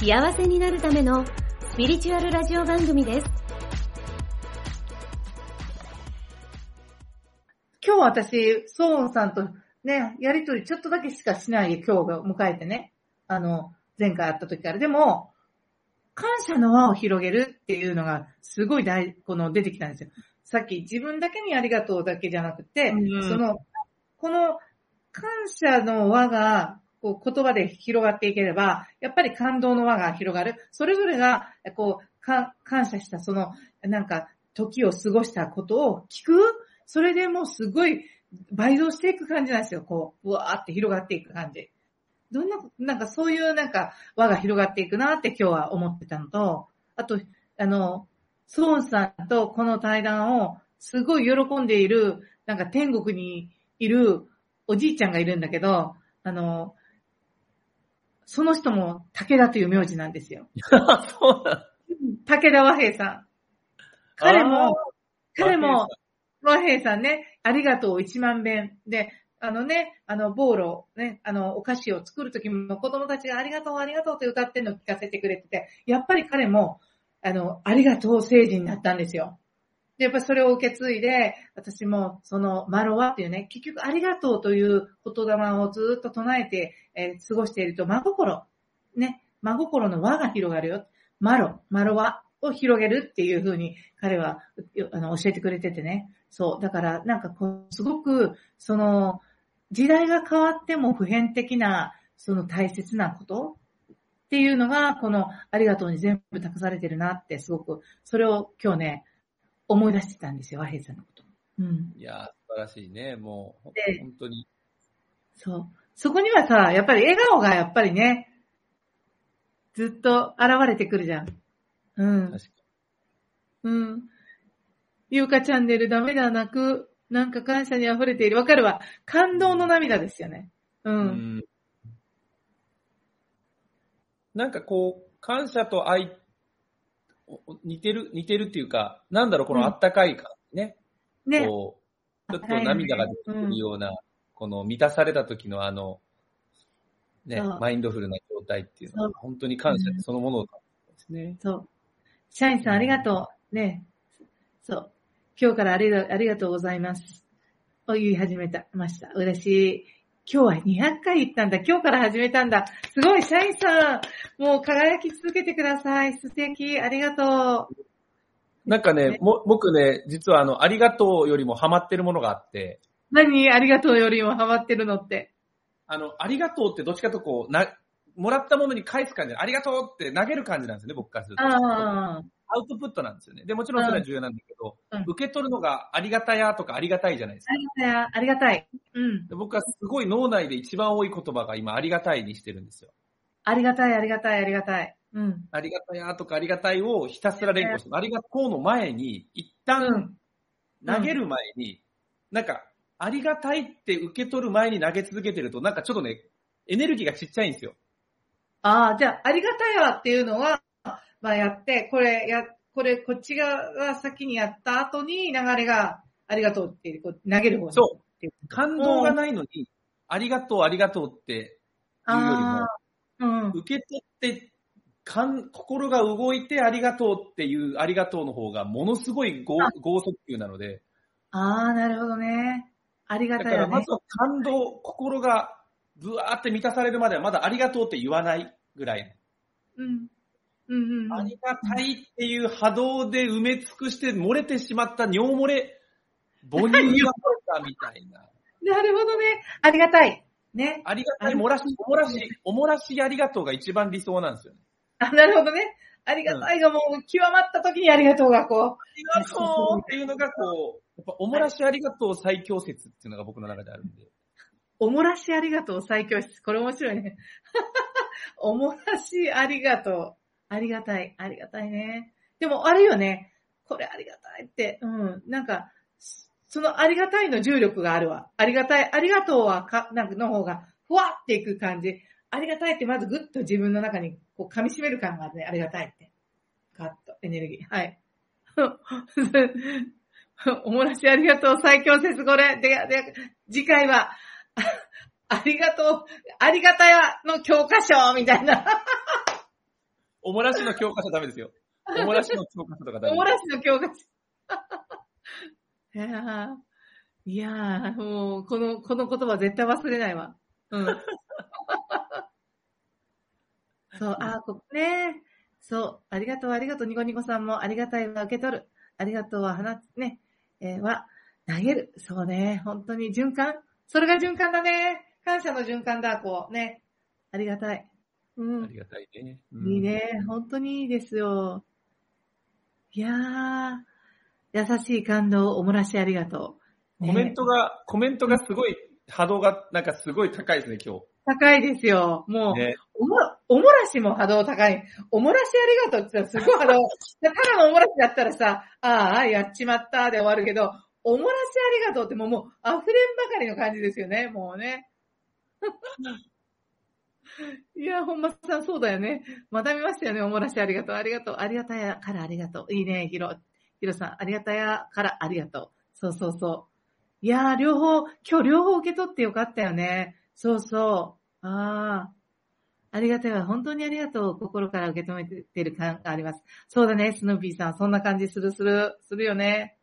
幸せになるためのスピリチュアルラジオ番組です。今日私、ソーンさんとね、やりとりちょっとだけしかしないで今日が迎えてね、あの、前回会った時から。でも、感謝の輪を広げるっていうのがすごい大、この出てきたんですよ。さっき自分だけにありがとうだけじゃなくて、うんその、この感謝の輪が、こう言葉で広がっていければ、やっぱり感動の輪が広がる。それぞれが、こう、か感謝したその、なんか、時を過ごしたことを聞くそれでもうすごい倍増していく感じなんですよ。こう、うわーって広がっていく感じ。どんな、なんかそういうなんか輪が広がっていくなって今日は思ってたのと、あと、あの、ソーンさんとこの対談をすごい喜んでいる、なんか天国にいるおじいちゃんがいるんだけど、あの、その人も武田という名字なんですよ。武田和平さん。彼も、彼和も、和平さんね、ありがとう一万遍。で、あのね、あの、ボーロ、ね、あの、お菓子を作るときも子供たちがありがとう、ありがとうって歌ってんのを聞かせてくれてて、やっぱり彼も、あの、ありがとう聖人になったんですよ。で、やっぱりそれを受け継いで、私も、その、マロワっていうね、結局ありがとうという言霊をずっと唱えて、えー過ごしていると、真心、ね、真心の輪が広がるよ。マロ、マロワを広げるっていう風に彼はあの教えてくれててね。そう。だからなんかこう、すごく、その、時代が変わっても普遍的な、その大切なことっていうのが、このありがとうに全部託されてるなって、すごく、それを今日ね、思い出してたんですよ、和平さんのこと。うん。いやー、素晴らしいね。もう、本当に。そう。そこにはさ、やっぱり笑顔がやっぱりね、ずっと現れてくるじゃん。うん。確かうん。ゆうかチャンネルダメだ、泣く。なんか感謝に溢れている。わかるわ。感動の涙ですよね。う。に。うんん。なんかこう、感謝と愛、お似てる、似てるっていうか、なんだろう、このあったかい感じね。ね。こう、ちょっと涙が出てくるような、この満たされた時のあの、ねマインドフルな状態っていうのは、本当に感謝そのものですね。そう。社員さんありがとう。ね。そう。今日からありがありがとうございます。を言い始めた、ました。嬉しい。今日は200回行ったんだ。今日から始めたんだ。すごい、社員さん。もう輝き続けてください。素敵。ありがとう。なんかねね、も僕ね、実はあの、ありがとうよりもハマってるものがあって、何？ありがとうよりもハマってるのって。あの、ありがとうってどっちかとこう、な、もらったものに返す感じ、ありがとうって投げる感じなんですよね、僕からすると。アウトプットなんですよね。で、もちろんそれは重要なんだけど、うん受け取るのがありがたやとかありがたいじゃないですかあ。りがたい。ありがたい。うん。で僕はすごい脳内で一番多い言葉が今、ありがたいにしてるんですよ。ありがたい、ありがたい、ありがたい。うん。ありがたやとかありがたいをひたすら連呼して、ありがとうの前に、一う旦ん。投げる前に、なんか、ありがたいって受け取る前に投げ続けてると、なんかちょっとね、エネルギーがちっちゃいんですよ。ああ、じゃあ、ありがたいわっていうのは、まあやって、これや、これ、こっち側が先にやった後に流れが、ありがとうっていう、こう投げる方に。そう。感動がないのに、ありがとう、ありがとうっていうよりもうん。受け取って、かん心が動いてありがとうっていうありがとうの方がものすごい剛あ剛速球なので、ああ、なるほどね。ありがたいよねだからまず。は感動、心がぶわーって満たされるまではまだありがとうって言わないぐらい。うん。うんうんうん。ありがたいっていう波動で埋め尽くして漏れてしまった尿漏れ、母乳が 漏れたみたいな。なるほどね。ありがたい。ね。ありがたい、漏らし、おもらし、おもらしありがとうが一番理想なんですよね。あ、なるほどね。ありがたいがもう極まった時にありがとうがこありがとうっていうのがこう、やっぱおもらしありがとう最強説っていうのが僕の中であるんで。う、おもらしありがとう最強室。これ面白いね。おもらしありがとありがたい、ありがたいね。でも、あるよね。これありがたいって。うん。なんか、そのありがたいの重力があるわ。ありがたい、ありがとうはか、なんかの方が、ふわっていく感じ。ありがたいってまずぐっと自分の中にこう噛み締める感があるね。ありがたいって。ガッと、エネルギー。はい。おもらしありがとう。最強説これ。で、で、次回は、あ ありがとう。ありがたやの教科書みたいな。おもらしの教科書ダメですよ。おもらしの教科書とかダメ。おもらしの教科書。いやーいもう、この、この言葉絶対忘れないわ。うん。そう、あー、こね。そう、ありがとう、ありがとう、ニコニコさんも、ありがたいは受け取る。ありがとうは放つ、ね、えーは、投げる。そうね、本当に循環。それが循環だね。感謝の循環だ、こう、ね。ありがたい。うんあ。りがたいね。うんいいね。本当にいいですよ。いやー、優しい感動、おもらしありがとう。ねコメントが、コメントがすごい、波動がなんかすごい高いですね、今高いですよ。もう、日。ね。おも、おもらしも波動高い。おもらしありがとうって言ったらすごい波動。ただのおもらしだったらさ、ああ、やっちまったで終わるけど、おもらしありがとうってもう、もう溢れんばかりの感じですよね、もうね。いや、本間さんそうだよね。また見ましたよね、おもらしありがとう、ありがとう、ありがたやからありがとう。いいね、ひろ、ひろさん、ありがたやからありがとう。そうそうそう。いやー、両方、今日両方受け取ってよかったよね。そうそう。ああ。ありがたいわ。本当にありがとう。心から受け止めてる感があります。そうだね、スヌーピーさん。そんな感じするする、するよね。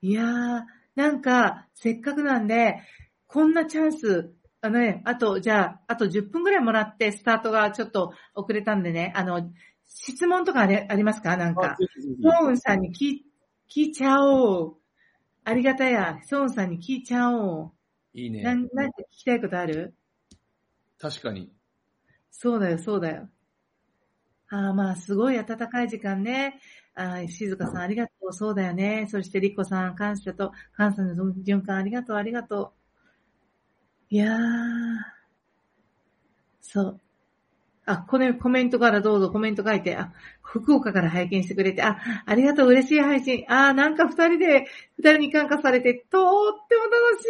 いやー、なんか、せっかくなんで、こんなチャンス、あのね、あと、じゃあ、あと10分くらいもらって、スタートがちょっと遅れたんでね、あの、質問とかありありますか？なんか。ソーンさんに聞い、聞いちゃおう。ありがたや。ソーンさんに聞いちゃおいいうね。なん、なんか聞きたいことある？確かに。そうだよ、そうだよ。ああ、まあ、すごい暖かい時間ね。ああ、静香さんありがとう。そうだよね。そして、リコさん、感謝と、感謝の循環ありがとう、ありがとう。いやー。そう。あ、このコメントからどうぞコメント書いて、あ、福岡から拝見してくれて、あ、ありがとう、嬉しい配信。あ、なんか二人で、二人に感化されて、とっても楽し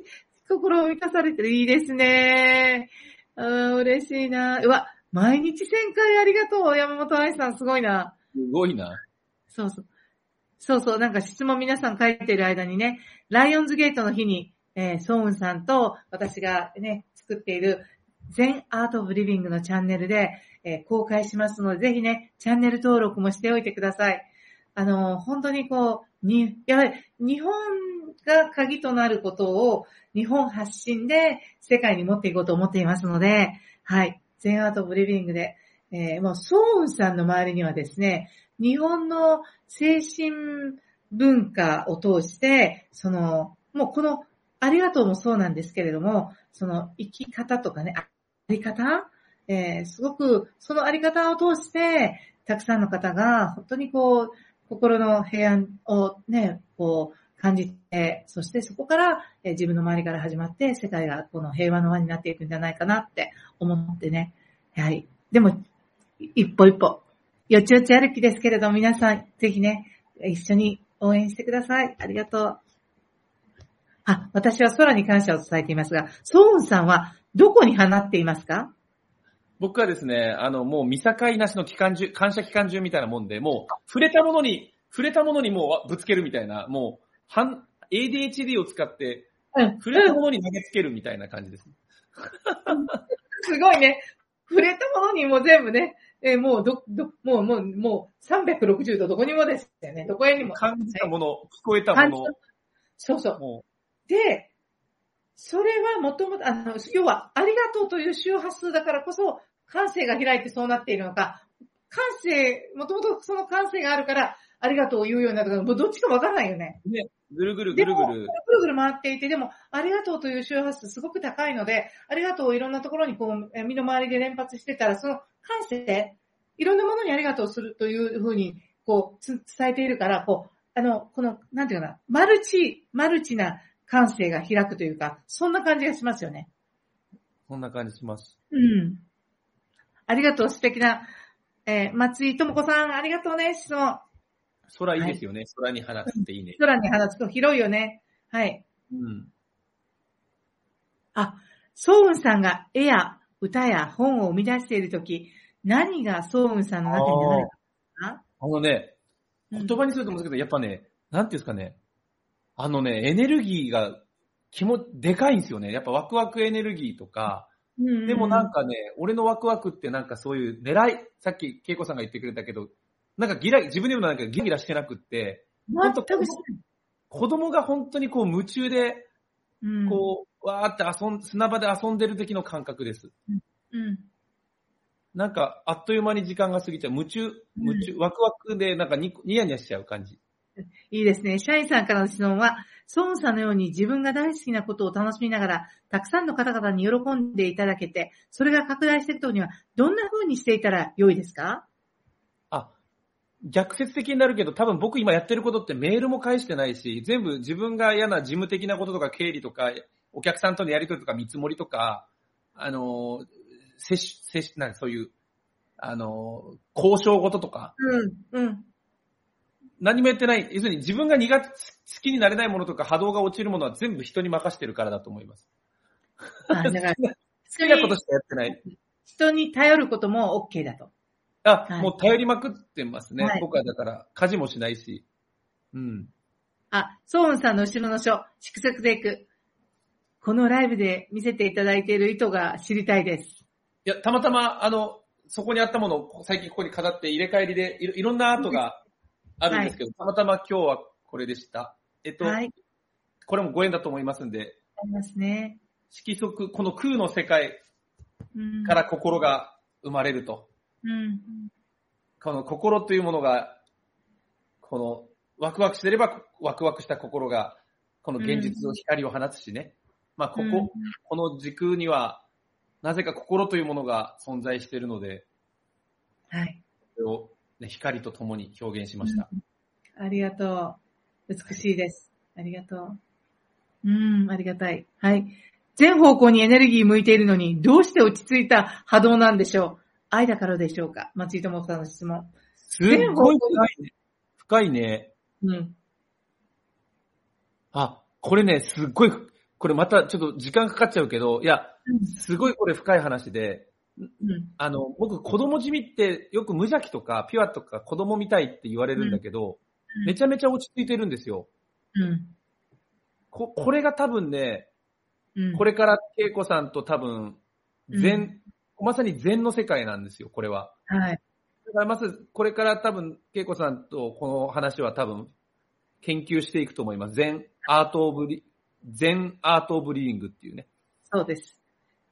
い。心を満たされて、いいですね。うん、嬉しいな。うわ、毎日1000回ありがとう。山本愛さん、すごいな。すごいな。そうそう。そうそう、なんか質問皆さん書いてる間にね、ライオンズゲートの日に、えー、ソウンさんと私がね、作っている全アートオブリビングのチャンネルで、えー公開しますので、ぜひね、チャンネル登録もしておいてください。あの、本当にこう、に、やはり日本が鍵となることを日本発信で世界に持っていこうと思っていますので、はい。全アートオブリビングで、えーもう、ソウンさんの周りにはですね、日本の精神文化を通して、その、もうこの、ありがとうもそうなんですけれども、その生き方とかね、り方？えーすごく、そのあり方を通して、たくさんの方が、本当にこう、心の平安をね、こう、感じて、そしてそこから、えー自分の周りから始まって、世界がこの平和の輪になっていくんじゃないかなって思ってね。やはり、でも、一歩一歩、よちよち歩きですけれど、皆さん、ぜひね、一緒に応援してください。ありがとう。あ、私は空に感謝を伝えていますが、ソーンさんはどこに放っていますか？僕はですね、あの、もう見境なしの期間中、感謝期間中みたいなもんで、もう、触れたものに、触れたものにもうぶつけるみたいな、もう、半、ADHD を使って、うん。触れたものに投げつけるみたいな感じです。すごいね。触れたものにも全部ね、えーもうど、ど、もう、もう、もう、360度どこにもですよね。どこへにも。感じたもの、聞こえたもの、そうそう。もで、それはもともと、あの、要は、ありがとうという周波数だからこそ、感性が開いてそうなっているのか、感性、もともとその感性があるから、ありがとうを言うようになったから、もうどっちかわからないよね。う、ね、ぐるぐるぐるぐるぐる、ぐる回っていて、でも、ありがとうという周波数すごく高いので、ありがとうをいろんなところにこう、え身の回りで連発してたら、その感性、いろんなものにありがとうするというふうに、こう、つ伝えているから、こう、あの、この、なんていうかな、マルチ、マルチな感性が開くというか、そんな感じがしますよね。こんな感じします。うん。ありがとう、素敵な、えー松井智子さん、ありがとうね、質問。空いいですよね。空に放つっていいね。空に放つと広いよね。はい。うん。あ、ソウンさんが絵や歌や本を生み出しているとき、何がソウンさんの中に流れたかあのね、うん言葉にすると思うんですけど、やっぱね、なんていうんですかね。あのね、エネルギーが、気も、でかいんですよね。やっぱワクワクエネルギーとか、うんでもなんかね、俺のワクワクってなんかそういう狙い、さっき恵子さんが言ってくれたけど、なんかギラ、自分でもなんかギラギラしてなくって、全くし子供が本当にこう夢中で、うんこう、わーって遊ん、砂場で遊んでる時の感覚です。うん。なんか、あっという間に時間が過ぎちゃう。夢中、夢中、ワクワクでなんかニニヤニヤしちゃう感じ。いいですね。社員さんからの質問は、ソウンさんのように自分が大好きなことを楽しみながら、たくさんの方々に喜んでいただけて、それが拡大していくとには、どんな風にしていたら良いですか？あ、逆説的になるけど、多分僕今やってることってメールも返してないし、全部自分が嫌な事務的なこととか経理とか、お客さんとのやりとりとか見積もりとか、あの、接し、接し、なそういう、あの、交渉事とか、うん、うん。何もやってない、要するに自分が苦手、好きになれないものとか波動が落ちるものは全部人に任してるからだと思います。あだから、好きなことしかやってない。人に頼ることも OK だと。あ、はいもう頼りまくってますね。はい僕はだから、家事もしないし。うん。あ、ソウンさんの後ろの書、蓄積でいく。このライブで見せていただいている意図が知りたいです。いや、たまたま、あの、そこにあったものを最近ここに飾って入れ替えりでいろいろんなアートがあるんですけど、たまたま今日はこれでした。えっと、はい。これもご縁だと思いますんで、ありますね。色即、この空の世界うんから心が生まれると。うん。この心というものが、このワクワクしてればワクワクした心が、この現実の光を放つしね。まあ、ここ、うんこの時空には、なぜか心というものが存在しているので、はい。それを、ね、光と共に表現しました。ありがとう。美しいです。ありがとう。うん、ありがたい。はい。全方向にエネルギー向いているのに、どうして落ち着いた波動なんでしょう？愛だからでしょうか？松井智子さんの質問。すっごい深いね。深いね。うん。あ、これね、すっごい、これまたちょっと時間かかっちゃうけど、いや、すごいこれ深い話で、うん。あの、僕子供地味ってよく無邪気とかピュアとか子供みたいって言われるんだけど、めちゃめちゃ落ち着いてるんですよ。うん。こ、これが多分ね、うん。これから恵子さんと多分、禅、うまさに禅の世界なんですよ、これは。はい。だからまず、これから多分、恵子さんとこの話は多分、研究していくと思います。禅アートオブリ、禅アートオブリビングっていうね。そうです。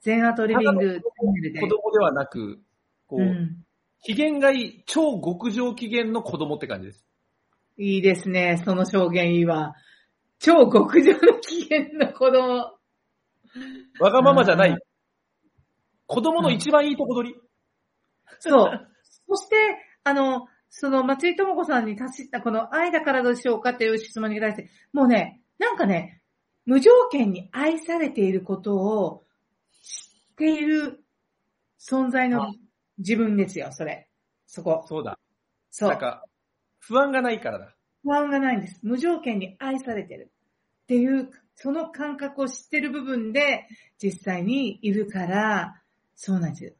全アートリビング。子供ではなく、こう、うん。機嫌がいい、超極上機嫌の子供って感じです。いいですね。その証言いいわ。超極上の機嫌の子供。わがままじゃなうい。子供の一番いいとこ取り。そう。そして、あの、その松井智子さんに達したこの愛だからでしょうかっていう質問に対して、もうね、なんかね、無条件に愛されていることを知っている存在あの自分ですよ、それ。そこ。そうだ。そう。なんか、不安がないからだ。不安がないんです。無条件に愛されてる。っていう、その感覚を知ってる部分で、実際にいるから、そうなんですよ。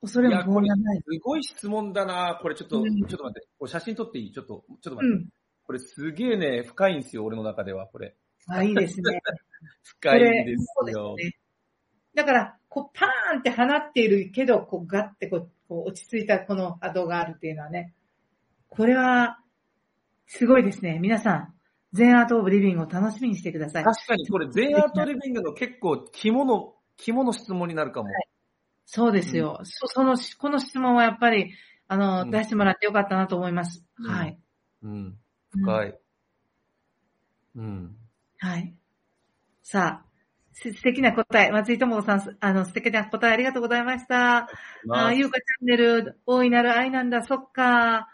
恐れも不安がない。すごい質問だなこれちょっと、うんちょっと待って。これ写真撮っていい？ちょっと、ちょっと待って。うん。これすげえね、深いんですよ、俺の中では、これ。あ、いいですね。深いんですよ。ですね。だから、こう、パーンって放っているけど、こう、ガッてこう、こう落ち着いたこの波動があるっていうのはね。これは、すごいですね。皆さん、全アートオブリビングを楽しみにしてください。確かにこれ、全アートリビングの結構肝の、肝の質問になるかも。そうですよ。そその、この質問はやっぱり、あの、うん出してもらってよかったなと思います。うんはい。うん。うん深い。うん。はい。さあ、す素敵な答え。松井智子さん、すあの、素敵な答えありがとうございました。ああ、ゆうかチャンネル、大いなる愛なんだ、そっか。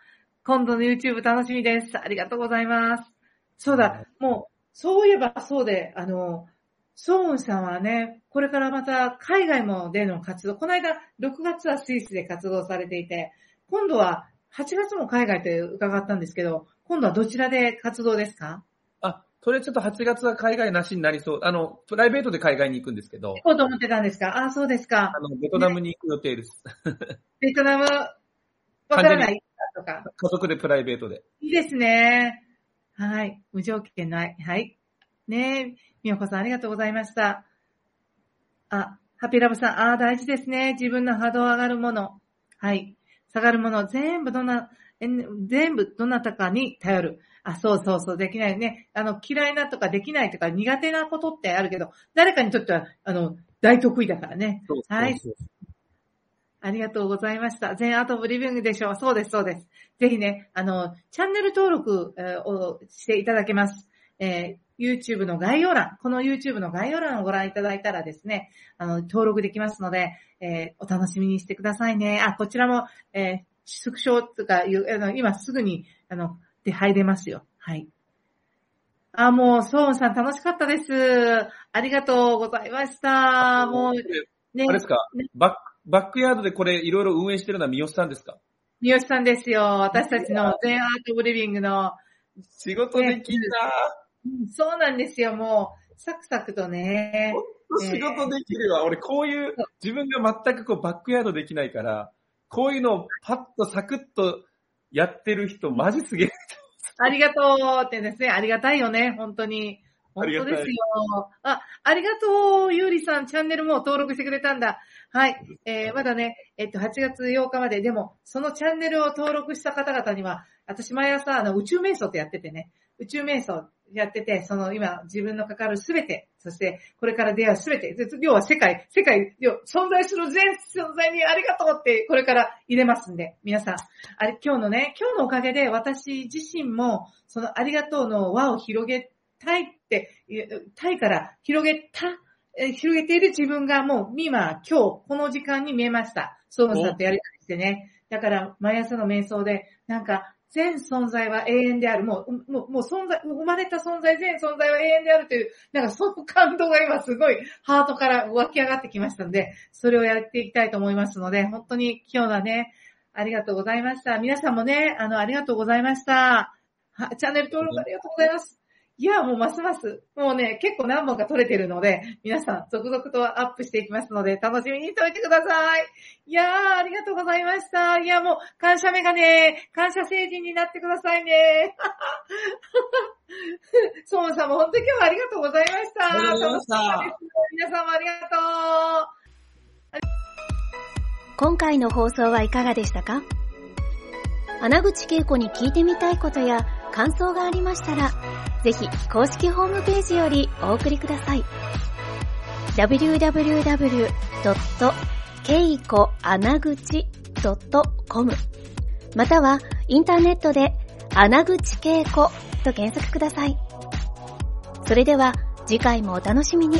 今度の YouTube 楽しみです。ありがとうございます。そうだ、もう、そういえばそうで、あの、ソーンさんはね、これからまた海外もでの活動、この間6月はスイスで活動されていて、今度は8月も海外って伺ったんですけど、今度はどちらで活動ですか？あ、それちょっと8月は海外なしになりそう。あの、プライベートで海外に行くんですけど。行こうと思ってたんですか？あ、そうですか。あの、ベトナムに行く予定です。ベトナム、わからないとか。家族でプライベートで。いいですね。はい。無条件ない。はい。ねえ、みよこさんありがとうございました。あ、ハッピーラブさん、ああ、大事ですね。自分の波動上がるもの。はい。下がるもの、全部どんな、全部どなたかに頼る。あ、そうそうそう、できないね。あの、嫌いなとかできないとか苦手なことってあるけど、誰かにとっては、あの、大得意だからね。はい。ありがとうございました。全アートブリビングでしょう。そうです、そうです。ぜひね、あの、チャンネル登録、えーをしていただけます。えー YouTube の概要欄、この YouTube の概要欄をご覧いただいたらですね、あの、登録できますので、えーお楽しみにしてくださいね。あ、こちらも、えースクショとかいう、あの、今すぐに、あの、で入れますよ。はい。あ、もう、ソーンさん楽しかったです。ありがとうございました。もう、ねあれですか？バック、バックヤードでこれいろいろ運営してるのは三好さんですか？三好さんですよ。私たちの全アートブリビングの。仕事できんなうんそうなんですよ、もう。サクサクとね。ほんと仕事できるわ。俺こういう、自分が全くこうバックヤードできないから、こういうのをパッとサクッとやってる人マジすげえ。ありがとうってですね。ありがたいよね、本当に。本当ですよ。あ、ありがとう、ゆうりさん、チャンネルも登録してくれたんだ。はい。えー、まだね、えっと、8月8日まで、でも、そのチャンネルを登録した方々には、私毎朝、あの、宇宙瞑想ってやっててね、宇宙瞑想やってて、その今、自分のかかるすべて、そして、これから出会うすべて、要は世界、世界、存在する全存在にありがとうって、これから入れますんで、皆さん、あれ、今日のね、今日のおかげで私自身も、そのありがとうの輪を広げたいって、たいから広げた、広げている自分がもう今、今日、この時間に見えました。ソームさんとやりたりしてね。だから、毎朝の瞑想で、なんか、全存在は永遠である。もう、もう、もう存在、生まれた存在、全存在は永遠であるという、なんかその感動が今すごいハートから湧き上がってきましたので、それをやっていきたいと思いますので、本当に今日はね、ありがとうございました。皆さんもね、あの、ありがとうございました。チャンネル登録ありがとうございます。いや、もうますます、もうね、結構何本か撮れてるので、皆さん続々とアップしていきますので、楽しみにしておいてください。いやー、ありがとうございました。いや、もう、感謝メガネ、感謝成人になってくださいね。ソーンさんも本当に今日はありがとうございました。ありがとうございました皆さんもありがとう。今回の放送はいかがでしたか？穴口恵子に聞いてみたいことや感想がありましたら、ぜひ公式ホームページよりお送りください。www.keikoanaguchi.com またはインターネットで穴口恵子と検索ください。それでは次回もお楽しみに。